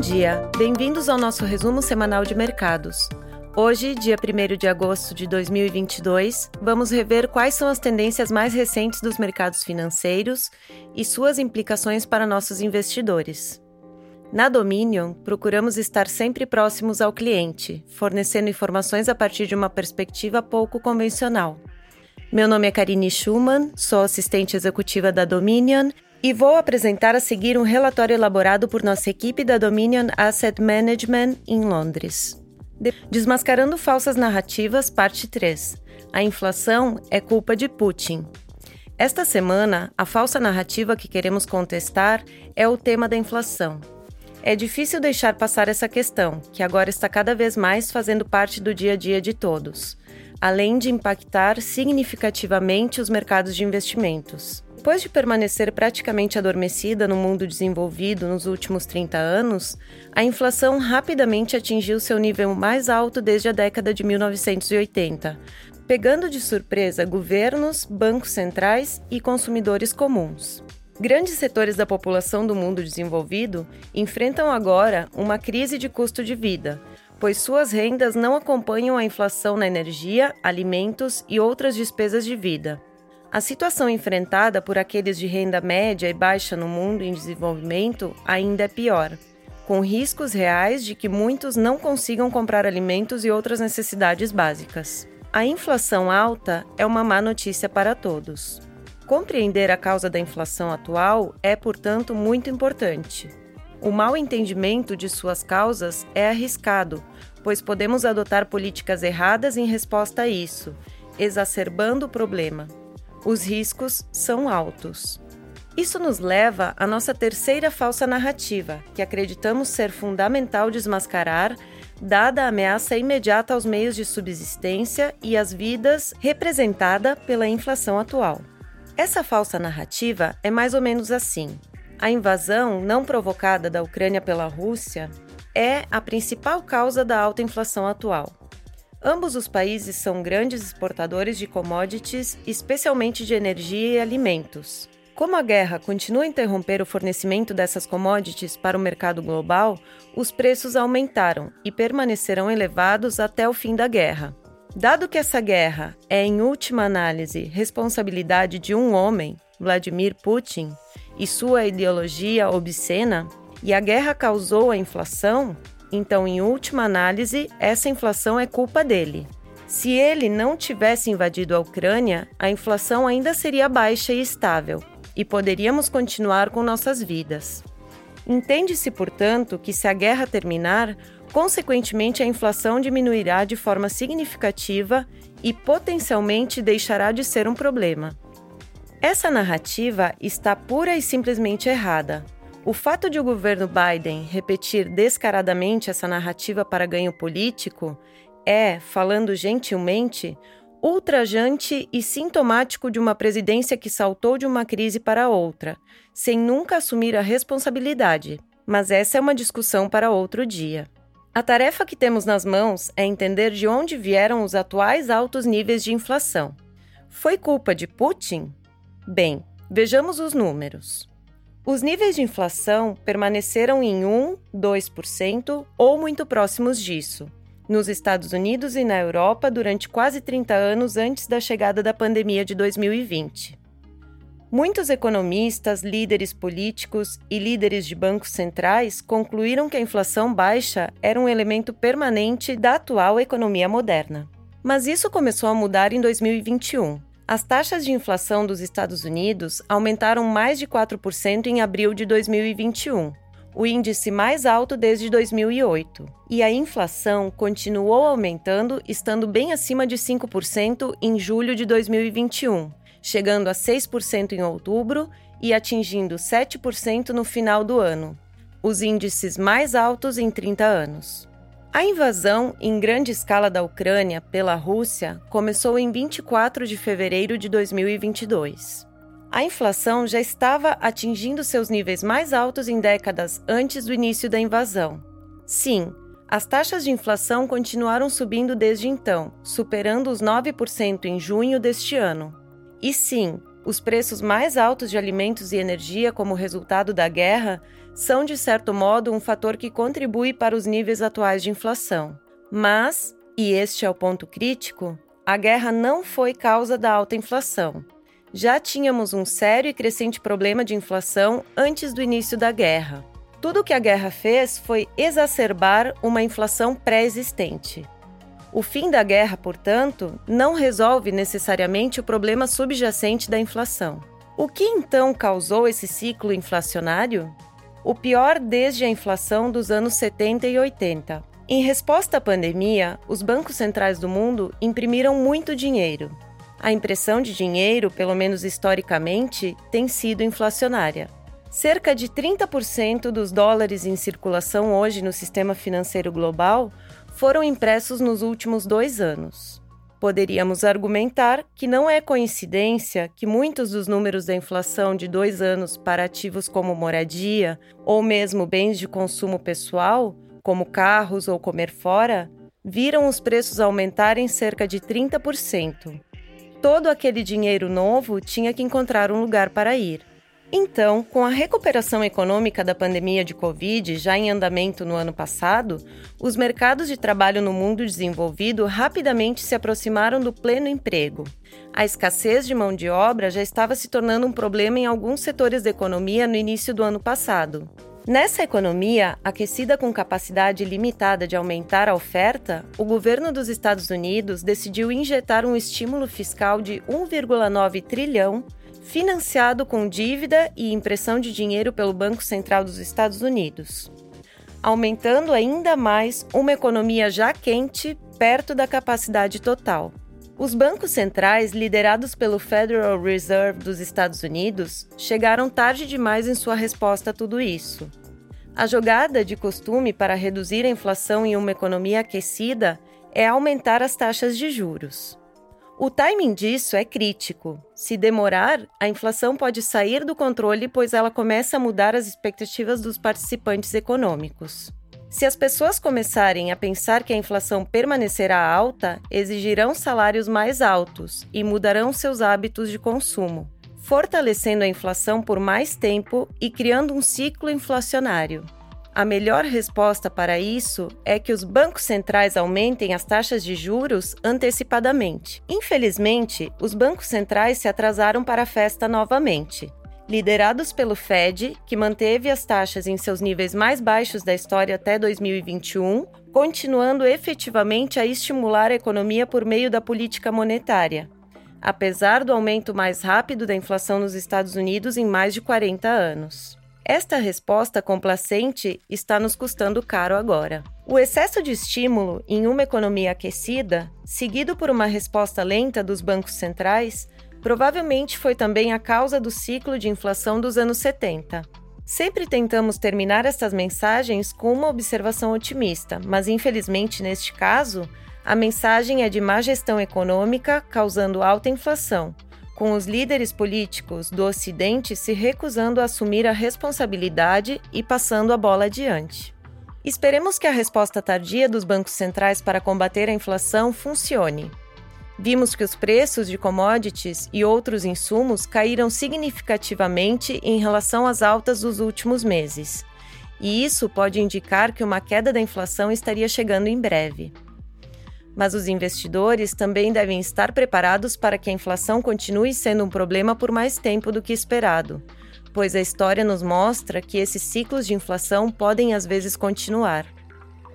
Bom dia, bem-vindos ao nosso resumo semanal de mercados. Hoje, dia 1 de agosto de 2022, vamos rever quais são as tendências mais recentes dos mercados financeiros e suas implicações para nossos investidores. Na Dominion, procuramos estar sempre próximos ao cliente, fornecendo informações a partir de uma perspectiva pouco convencional. Meu nome é Karine Schumann, sou assistente executiva da Dominion e vou apresentar a seguir um relatório elaborado por nossa equipe da Dominion Asset Management em Londres. Desmascarando falsas narrativas, parte 3. A inflação é culpa de Putin. Esta semana, a falsa narrativa que queremos contestar é o tema da inflação. É difícil deixar passar essa questão, que agora está cada vez mais fazendo parte do dia a dia de todos, além de impactar significativamente os mercados de investimentos. Depois de permanecer praticamente adormecida no mundo desenvolvido nos últimos 30 anos, a inflação rapidamente atingiu seu nível mais alto desde a década de 1980, pegando de surpresa governos, bancos centrais e consumidores comuns. Grandes setores da população do mundo desenvolvido enfrentam agora uma crise de custo de vida, pois suas rendas não acompanham a inflação na energia, alimentos e outras despesas de vida. A situação enfrentada por aqueles de renda média e baixa no mundo em desenvolvimento ainda é pior, com riscos reais de que muitos não consigam comprar alimentos e outras necessidades básicas. A inflação alta é uma má notícia para todos. Compreender a causa da inflação atual é, portanto, muito importante. O mau entendimento de suas causas é arriscado, pois podemos adotar políticas erradas em resposta a isso, exacerbando o problema. Os riscos são altos. Isso nos leva à nossa terceira falsa narrativa, que acreditamos ser fundamental desmascarar, dada a ameaça imediata aos meios de subsistência e às vidas representada pela inflação atual. Essa falsa narrativa é mais ou menos assim: a invasão não provocada da Ucrânia pela Rússia é a principal causa da alta inflação atual. Ambos os países são grandes exportadores de commodities, especialmente de energia e alimentos. Como a guerra continua a interromper o fornecimento dessas commodities para o mercado global, os preços aumentaram e permanecerão elevados até o fim da guerra. Dado que essa guerra é, em última análise, responsabilidade de um homem, Vladimir Putin, e sua ideologia obscena, e a guerra causou a inflação, então, em última análise, essa inflação é culpa dele. Se ele não tivesse invadido a Ucrânia, a inflação ainda seria baixa e estável, e poderíamos continuar com nossas vidas. Entende-se, portanto, que se a guerra terminar, Consequentemente, a inflação diminuirá de forma significativa e potencialmente deixará de ser um problema. Essa narrativa está pura e simplesmente errada. O fato de o governo Biden repetir descaradamente essa narrativa para ganho político é, falando gentilmente, ultrajante e sintomático de uma presidência que saltou de uma crise para outra, sem nunca assumir a responsabilidade. Mas essa é uma discussão para outro dia. A tarefa que temos nas mãos é entender de onde vieram os atuais altos níveis de inflação. Foi culpa de Putin? Bem, vejamos os números. Os níveis de inflação permaneceram em 1, 2% ou muito próximos disso, nos Estados Unidos e na Europa durante quase 30 anos antes da chegada da pandemia de 2020. Muitos economistas, líderes políticos e líderes de bancos centrais concluíram que a inflação baixa era um elemento permanente da atual economia moderna. Mas isso começou a mudar em 2021. As taxas de inflação dos Estados Unidos aumentaram mais de 4% em abril de 2021, o índice mais alto desde 2008. E a inflação continuou aumentando, estando bem acima de 5% em julho de 2021 chegando a 6% em outubro e atingindo 7% no final do ano, os índices mais altos em 30 anos. A invasão em grande escala da Ucrânia pela Rússia começou em 24 de fevereiro de 2022. A inflação já estava atingindo seus níveis mais altos em décadas antes do início da invasão. Sim, as taxas de inflação continuaram subindo desde então, superando os 9% em junho deste ano. E sim, os preços mais altos de alimentos e energia como resultado da guerra são, de certo modo, um fator que contribui para os níveis atuais de inflação. Mas, e este é o ponto crítico, a guerra não foi causa da alta inflação. Já tínhamos um sério e crescente problema de inflação antes do início da guerra. Tudo o que a guerra fez foi exacerbar uma inflação pré-existente. O fim da guerra, portanto, não resolve necessariamente o problema subjacente da inflação. O que então causou esse ciclo inflacionário? O pior desde a inflação dos anos 70 e 80. Em resposta à pandemia, os bancos centrais do mundo imprimiram muito dinheiro. A impressão de dinheiro, pelo menos historicamente, tem sido inflacionária. Cerca de 30% dos dólares em circulação hoje no sistema financeiro global foram impressos nos últimos dois anos. Poderíamos argumentar que não é coincidência que muitos dos números da inflação de dois anos para ativos como moradia ou mesmo bens de consumo pessoal, como carros ou comer fora, viram os preços aumentarem cerca de 30%. Todo aquele dinheiro novo tinha que encontrar um lugar para ir. Então, com a recuperação econômica da pandemia de Covid já em andamento no ano passado, os mercados de trabalho no mundo desenvolvido rapidamente se aproximaram do pleno emprego. A escassez de mão de obra já estava se tornando um problema em alguns setores da economia no início do ano passado. Nessa economia, aquecida com capacidade limitada de aumentar a oferta, o governo dos Estados Unidos decidiu injetar um estímulo fiscal de 1,9 trilhão financiado com dívida e impressão de dinheiro pelo Banco Central dos Estados Unidos, aumentando ainda mais uma economia já quente perto da capacidade total. Os bancos centrais, liderados pelo Federal Reserve dos Estados Unidos, chegaram tarde demais em sua resposta a tudo isso. A jogada de costume para reduzir a inflação em uma economia aquecida é aumentar as taxas de juros. O timing disso é crítico. Se demorar, a inflação pode sair do controle, pois ela começa a mudar as expectativas dos participantes econômicos. Se as pessoas começarem a pensar que a inflação permanecerá alta, exigirão salários mais altos e mudarão seus hábitos de consumo, fortalecendo a inflação por mais tempo e criando um ciclo inflacionário. A melhor resposta para isso é que os bancos centrais aumentem as taxas de juros antecipadamente. Infelizmente, os bancos centrais se atrasaram para a festa novamente. Liderados pelo Fed, que manteve as taxas em seus níveis mais baixos da história até 2021, continuando efetivamente a estimular a economia por meio da política monetária, apesar do aumento mais rápido da inflação nos Estados Unidos em mais de 40 anos. Esta resposta complacente está nos custando caro agora. O excesso de estímulo em uma economia aquecida, seguido por uma resposta lenta dos bancos centrais, provavelmente foi também a causa do ciclo de inflação dos anos 70. Sempre tentamos terminar estas mensagens com uma observação otimista, mas infelizmente neste caso, a mensagem é de má gestão econômica causando alta inflação com os líderes políticos do Ocidente se recusando a assumir a responsabilidade e passando a bola adiante. Esperemos que a resposta tardia dos bancos centrais para combater a inflação funcione. Vimos que os preços de commodities e outros insumos caíram significativamente em relação às altas dos últimos meses, e isso pode indicar que uma queda da inflação estaria chegando em breve. Mas os investidores também devem estar preparados para que a inflação continue sendo um problema por mais tempo do que esperado, pois a história nos mostra que esses ciclos de inflação podem às vezes continuar.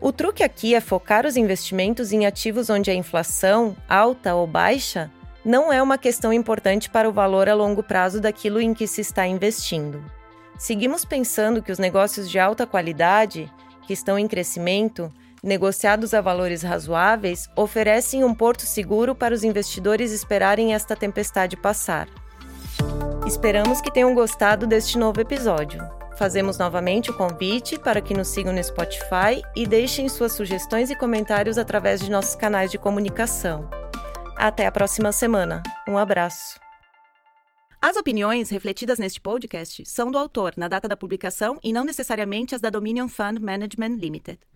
O truque aqui é focar os investimentos em ativos onde a inflação, alta ou baixa, não é uma questão importante para o valor a longo prazo daquilo em que se está investindo. Seguimos pensando que os negócios de alta qualidade, que estão em crescimento, negociados a valores razoáveis, oferecem um porto seguro para os investidores esperarem esta tempestade passar. Esperamos que tenham gostado deste novo episódio. Fazemos novamente o convite para que nos sigam no Spotify e deixem suas sugestões e comentários através de nossos canais de comunicação. Até a próxima semana. Um abraço. As opiniões refletidas neste podcast são do autor na data da publicação e não necessariamente as da Dominion Fund Management Limited.